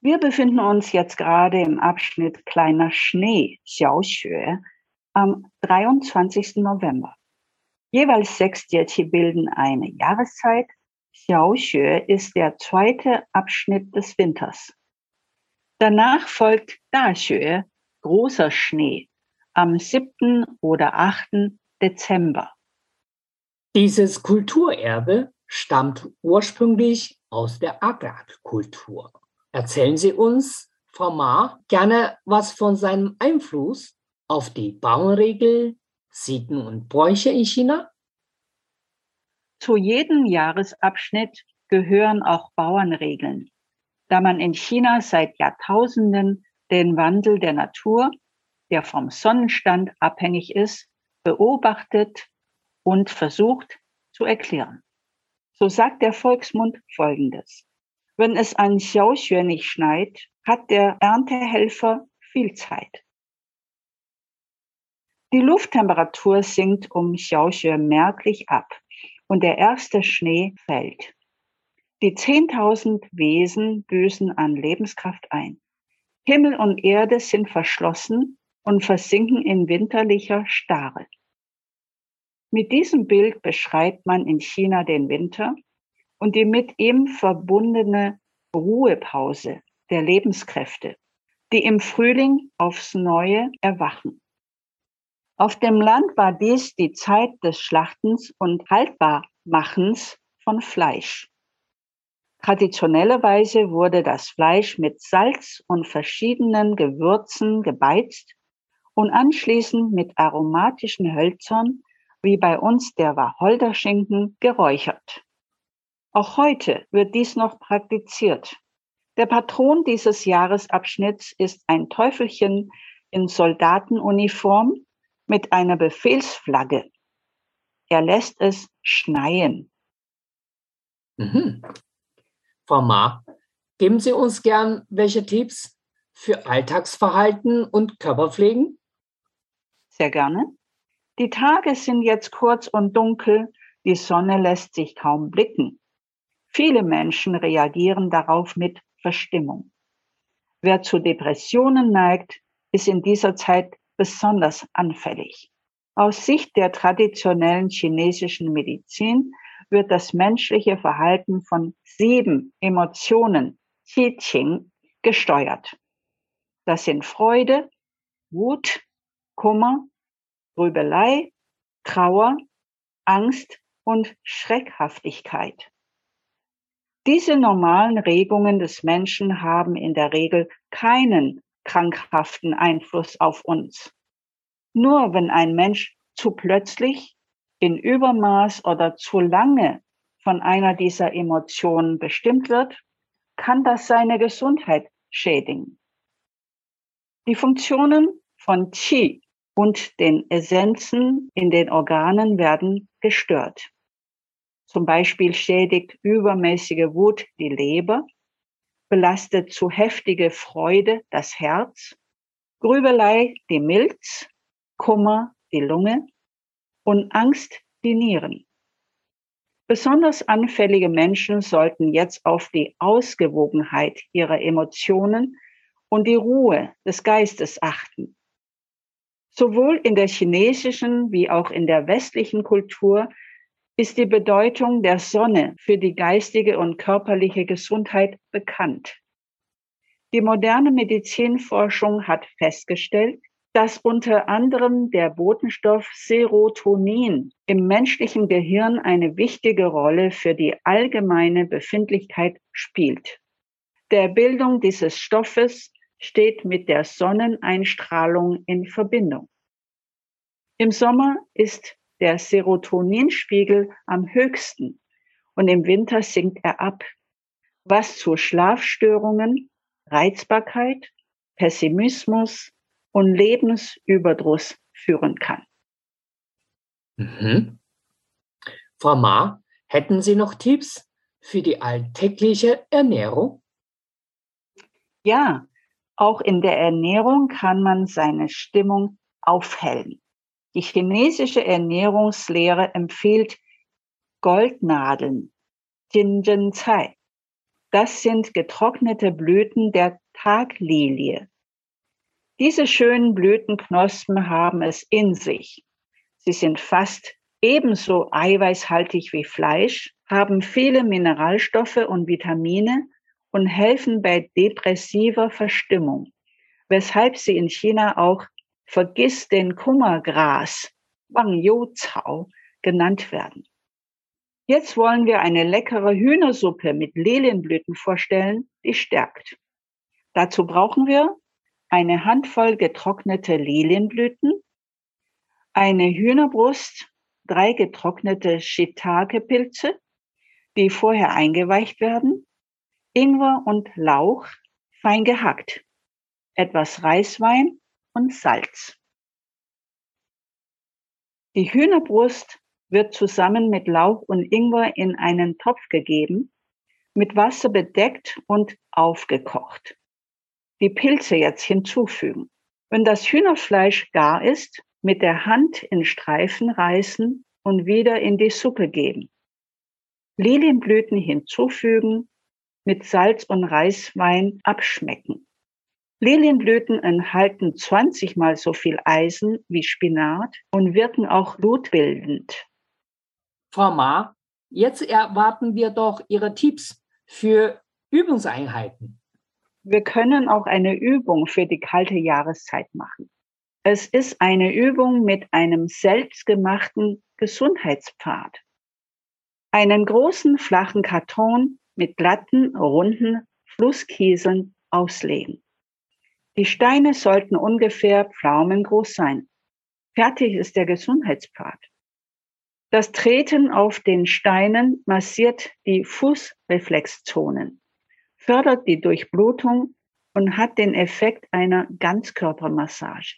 Wir befinden uns jetzt gerade im Abschnitt Kleiner Schnee, Xiaoxue, am 23. November. Jeweils sechs Jiechi bilden eine Jahreszeit. Xiaoxue ist der zweite Abschnitt des Winters. Danach folgt Daxue, großer Schnee, am 7. oder 8. Dezember. Dieses Kulturerbe stammt ursprünglich aus der Agak-Kultur. Erzählen Sie uns, Frau Ma, gerne was von seinem Einfluss auf die Bauernregel, Sitten und Bräuche in China? Zu jedem Jahresabschnitt gehören auch Bauernregeln, da man in China seit Jahrtausenden den Wandel der Natur, der vom Sonnenstand abhängig ist, beobachtet und versucht zu erklären. So sagt der Volksmund Folgendes. Wenn es an Xiaoxue nicht schneit, hat der Erntehelfer viel Zeit. Die Lufttemperatur sinkt um Xiaoxue merklich ab und der erste Schnee fällt. Die 10.000 Wesen büßen an Lebenskraft ein. Himmel und Erde sind verschlossen und versinken in winterlicher Starre. Mit diesem Bild beschreibt man in China den Winter und die mit ihm verbundene Ruhepause der Lebenskräfte, die im Frühling aufs Neue erwachen. Auf dem Land war dies die Zeit des Schlachtens und Haltbarmachens von Fleisch. Traditionellerweise wurde das Fleisch mit Salz und verschiedenen Gewürzen gebeizt und anschließend mit aromatischen Hölzern, wie bei uns der Wacholderschinken, geräuchert. Auch heute wird dies noch praktiziert. Der Patron dieses Jahresabschnitts ist ein Teufelchen in Soldatenuniform mit einer Befehlsflagge. Er lässt es schneien. Mhm. Frau Ma, geben Sie uns gern welche Tipps für Alltagsverhalten und Körperpflegen? Sehr gerne. Die Tage sind jetzt kurz und dunkel, die Sonne lässt sich kaum blicken. Viele Menschen reagieren darauf mit Verstimmung. Wer zu Depressionen neigt, ist in dieser Zeit besonders anfällig. Aus Sicht der traditionellen chinesischen Medizin wird das menschliche Verhalten von sieben Emotionen, Qi-Qing, gesteuert. Das sind Freude, Wut, Kummer, Grübelei, Trauer, Angst und Schreckhaftigkeit. Diese normalen Regungen des Menschen haben in der Regel keinen krankhaften Einfluss auf uns. Nur wenn ein Mensch zu plötzlich, in Übermaß oder zu lange von einer dieser Emotionen bestimmt wird, kann das seine Gesundheit schädigen. Die Funktionen von Qi und den Essenzen in den Organen werden gestört. Zum Beispiel schädigt übermäßige Wut die Leber, belastet zu heftige Freude das Herz, Grübelei die Milz, Kummer die Lunge und Angst die Nieren. Besonders anfällige Menschen sollten jetzt auf die Ausgewogenheit ihrer Emotionen und die Ruhe des Geistes achten. Sowohl in der chinesischen wie auch in der westlichen Kultur ist die Bedeutung der Sonne für die geistige und körperliche Gesundheit bekannt. Die moderne Medizinforschung hat festgestellt, dass unter anderem der Botenstoff Serotonin im menschlichen Gehirn eine wichtige Rolle für die allgemeine Befindlichkeit spielt. Der Bildung dieses Stoffes steht mit der Sonneneinstrahlung in Verbindung. Im Sommer ist der Serotoninspiegel am höchsten und im Winter sinkt er ab, was zu Schlafstörungen, Reizbarkeit, Pessimismus, und Lebensüberdruss führen kann. Mhm. Frau Ma, hätten Sie noch Tipps für die alltägliche Ernährung? Ja, auch in der Ernährung kann man seine Stimmung aufhellen. Die chinesische Ernährungslehre empfiehlt Goldnadeln, Jinzhen Cai. Das sind getrocknete Blüten der Taglilie. Diese schönen Blütenknospen haben es in sich. Sie sind fast ebenso eiweißhaltig wie Fleisch, haben viele Mineralstoffe und Vitamine und helfen bei depressiver Verstimmung, weshalb sie in China auch Vergiss den Kummergras, Wang Cao, genannt werden. Jetzt wollen wir eine leckere Hühnersuppe mit Lilienblüten vorstellen, die stärkt. Dazu brauchen wir eine Handvoll getrocknete Lilienblüten, eine Hühnerbrust, drei getrocknete Shiitake-Pilze, die vorher eingeweicht werden, Ingwer und Lauch fein gehackt, etwas Reiswein und Salz. Die Hühnerbrust wird zusammen mit Lauch und Ingwer in einen Topf gegeben, mit Wasser bedeckt und aufgekocht die Pilze jetzt hinzufügen. Wenn das Hühnerfleisch gar ist, mit der Hand in Streifen reißen und wieder in die Suppe geben. Lilienblüten hinzufügen, mit Salz und Reiswein abschmecken. Lilienblüten enthalten 20 mal so viel Eisen wie Spinat und wirken auch blutbildend. Frau Ma, jetzt erwarten wir doch Ihre Tipps für Übungseinheiten. Wir können auch eine Übung für die kalte Jahreszeit machen. Es ist eine Übung mit einem selbstgemachten Gesundheitspfad. Einen großen flachen Karton mit glatten, runden Flusskieseln auslegen. Die Steine sollten ungefähr pflaumengroß sein. Fertig ist der Gesundheitspfad. Das Treten auf den Steinen massiert die Fußreflexzonen fördert die Durchblutung und hat den Effekt einer Ganzkörpermassage.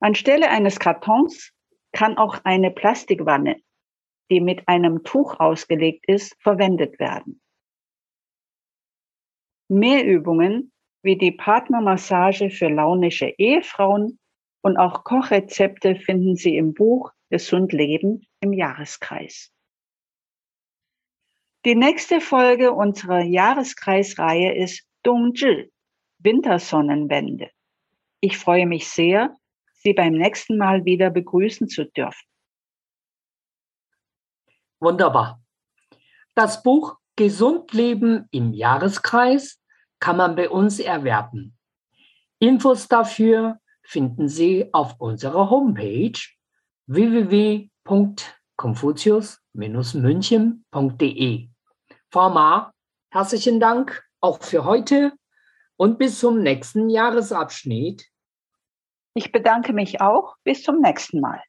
Anstelle eines Kartons kann auch eine Plastikwanne, die mit einem Tuch ausgelegt ist, verwendet werden. Mehr Übungen wie die Partnermassage für launische Ehefrauen und auch Kochrezepte finden Sie im Buch Gesund Leben im Jahreskreis. Die nächste Folge unserer Jahreskreisreihe ist Dongzhi, Wintersonnenwende. Ich freue mich sehr, Sie beim nächsten Mal wieder begrüßen zu dürfen. Wunderbar. Das Buch Gesund Leben im Jahreskreis kann man bei uns erwerben. Infos dafür finden Sie auf unserer Homepage www.confucius-münchen.de. Frau Ma, herzlichen Dank auch für heute und bis zum nächsten Jahresabschnitt. Ich bedanke mich auch. Bis zum nächsten Mal.